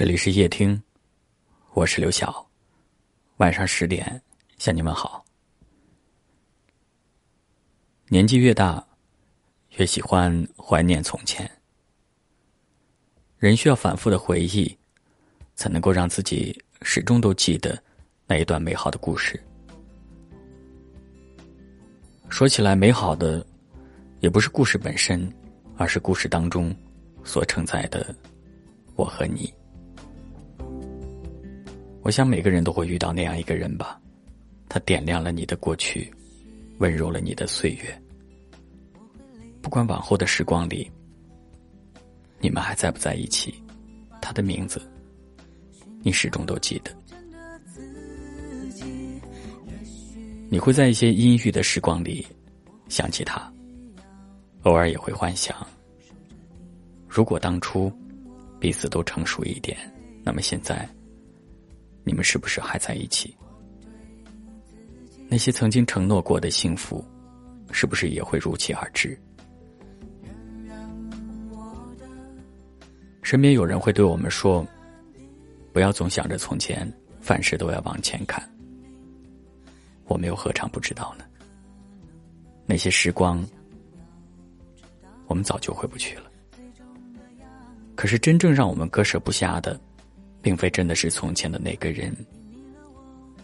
这里是夜听，我是刘晓。晚上十点向你们好。年纪越大，越喜欢怀念从前。人需要反复的回忆，才能够让自己始终都记得那一段美好的故事。说起来，美好的也不是故事本身，而是故事当中所承载的我和你。我想每个人都会遇到那样一个人吧，他点亮了你的过去，温柔了你的岁月。不管往后的时光里，你们还在不在一起，他的名字，你始终都记得。你会在一些阴郁的时光里想起他，偶尔也会幻想，如果当初彼此都成熟一点，那么现在。你们是不是还在一起？那些曾经承诺过的幸福，是不是也会如期而至？身边有人会对我们说：“不要总想着从前，凡事都要往前看。”我们又何尝不知道呢？那些时光，我们早就回不去了。可是真正让我们割舍不下的。并非真的是从前的那个人，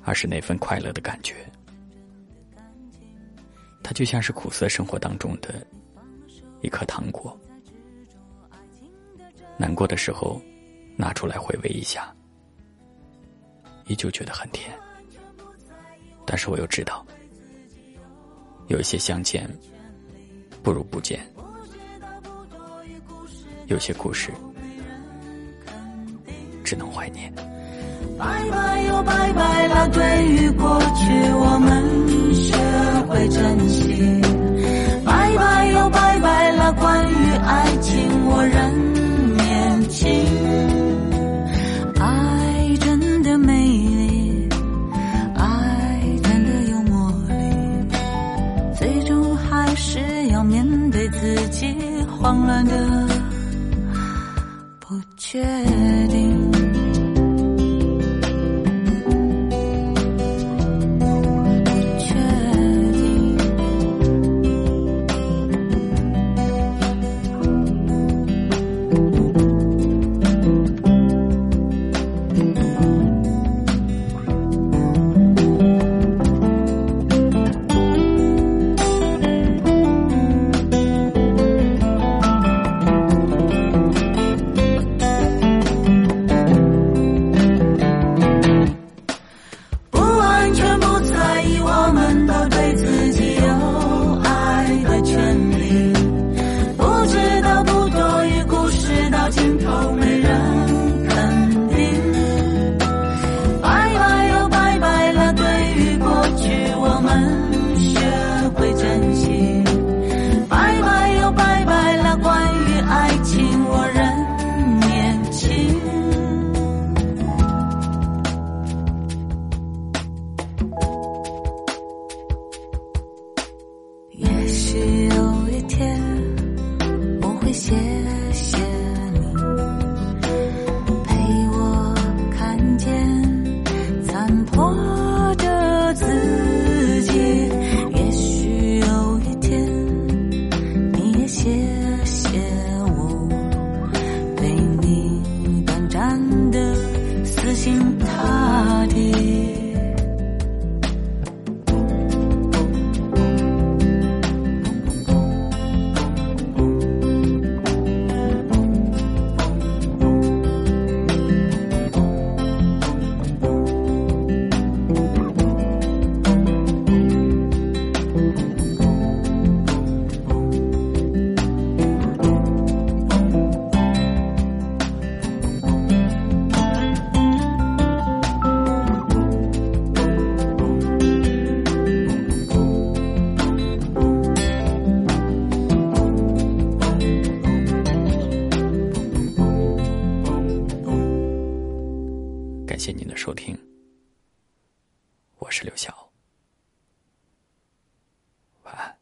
而是那份快乐的感觉。它就像是苦涩生活当中的一颗糖果，难过的时候拿出来回味一下，依旧觉得很甜。但是我又知道，有一些相见不如不见，有些故事。只能怀念。拜拜又拜拜了，对于过去我们学会珍惜。拜拜又拜拜了，关于爱情我仍年轻。爱真的美丽，爱真的有魔力，最终还是要面对自己慌乱的不确定。心塌地。谢谢您的收听，我是刘晓，晚安。